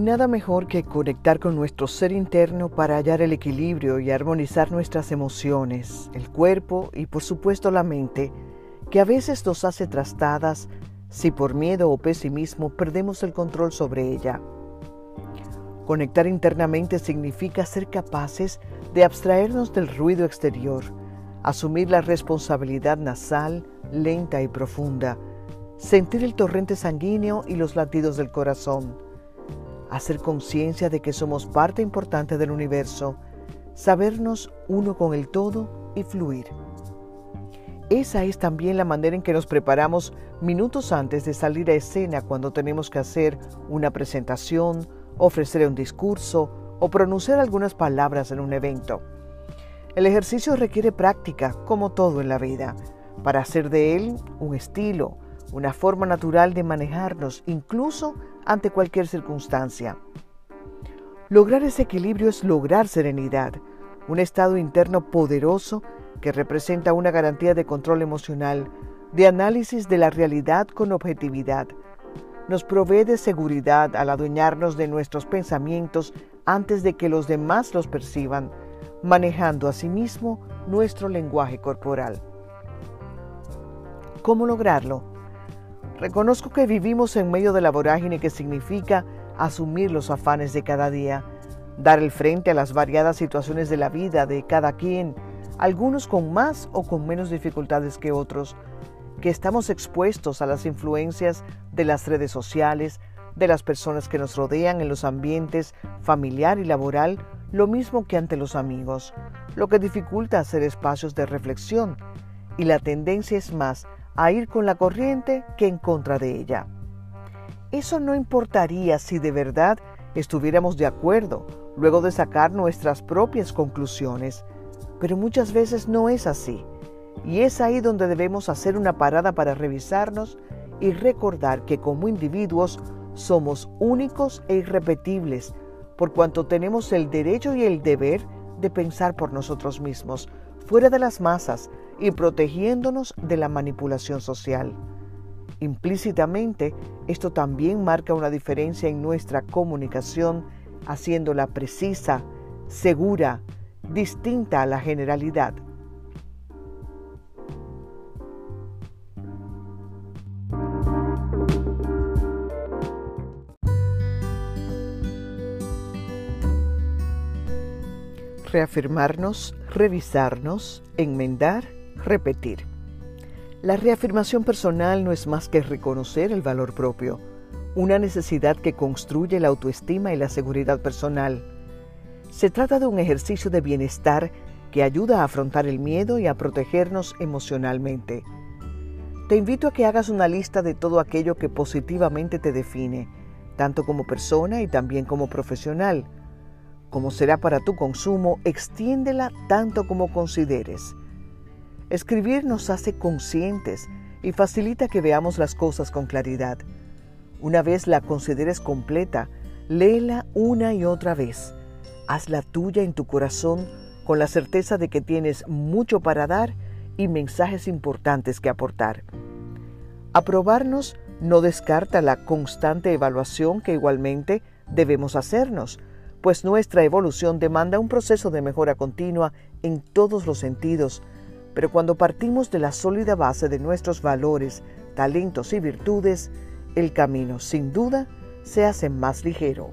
Nada mejor que conectar con nuestro ser interno para hallar el equilibrio y armonizar nuestras emociones, el cuerpo y por supuesto la mente, que a veces nos hace trastadas si por miedo o pesimismo perdemos el control sobre ella. Conectar internamente significa ser capaces de abstraernos del ruido exterior, asumir la responsabilidad nasal, lenta y profunda, sentir el torrente sanguíneo y los latidos del corazón hacer conciencia de que somos parte importante del universo, sabernos uno con el todo y fluir. Esa es también la manera en que nos preparamos minutos antes de salir a escena cuando tenemos que hacer una presentación, ofrecer un discurso o pronunciar algunas palabras en un evento. El ejercicio requiere práctica, como todo en la vida, para hacer de él un estilo, una forma natural de manejarnos, incluso ante cualquier circunstancia. Lograr ese equilibrio es lograr serenidad, un estado interno poderoso que representa una garantía de control emocional, de análisis de la realidad con objetividad. Nos provee de seguridad al adueñarnos de nuestros pensamientos antes de que los demás los perciban, manejando asimismo nuestro lenguaje corporal. ¿Cómo lograrlo? Reconozco que vivimos en medio de la vorágine que significa asumir los afanes de cada día, dar el frente a las variadas situaciones de la vida de cada quien, algunos con más o con menos dificultades que otros, que estamos expuestos a las influencias de las redes sociales, de las personas que nos rodean en los ambientes familiar y laboral, lo mismo que ante los amigos, lo que dificulta hacer espacios de reflexión, y la tendencia es más a ir con la corriente que en contra de ella. Eso no importaría si de verdad estuviéramos de acuerdo luego de sacar nuestras propias conclusiones, pero muchas veces no es así. Y es ahí donde debemos hacer una parada para revisarnos y recordar que como individuos somos únicos e irrepetibles, por cuanto tenemos el derecho y el deber de pensar por nosotros mismos, fuera de las masas, y protegiéndonos de la manipulación social. Implícitamente, esto también marca una diferencia en nuestra comunicación, haciéndola precisa, segura, distinta a la generalidad. Reafirmarnos, revisarnos, enmendar Repetir. La reafirmación personal no es más que reconocer el valor propio, una necesidad que construye la autoestima y la seguridad personal. Se trata de un ejercicio de bienestar que ayuda a afrontar el miedo y a protegernos emocionalmente. Te invito a que hagas una lista de todo aquello que positivamente te define, tanto como persona y también como profesional. Como será para tu consumo, extiéndela tanto como consideres. Escribir nos hace conscientes y facilita que veamos las cosas con claridad. Una vez la consideres completa, léela una y otra vez. Hazla tuya en tu corazón con la certeza de que tienes mucho para dar y mensajes importantes que aportar. Aprobarnos no descarta la constante evaluación que igualmente debemos hacernos, pues nuestra evolución demanda un proceso de mejora continua en todos los sentidos, pero cuando partimos de la sólida base de nuestros valores, talentos y virtudes, el camino sin duda se hace más ligero.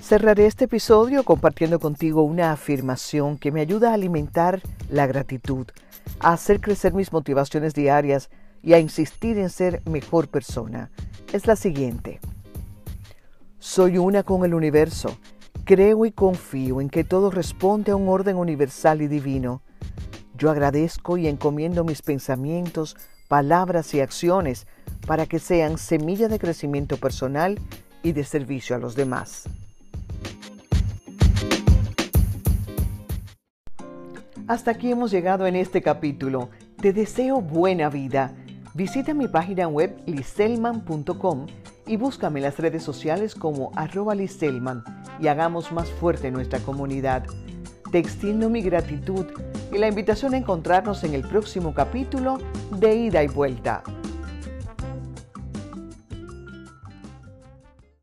Cerraré este episodio compartiendo contigo una afirmación que me ayuda a alimentar la gratitud, a hacer crecer mis motivaciones diarias y a insistir en ser mejor persona es la siguiente. Soy una con el universo. Creo y confío en que todo responde a un orden universal y divino. Yo agradezco y encomiendo mis pensamientos, palabras y acciones para que sean semilla de crecimiento personal y de servicio a los demás. Hasta aquí hemos llegado en este capítulo. Te deseo buena vida. Visita mi página web liselman.com y búscame en las redes sociales como arroba liselman y hagamos más fuerte nuestra comunidad. Te extiendo mi gratitud y la invitación a encontrarnos en el próximo capítulo de Ida y Vuelta.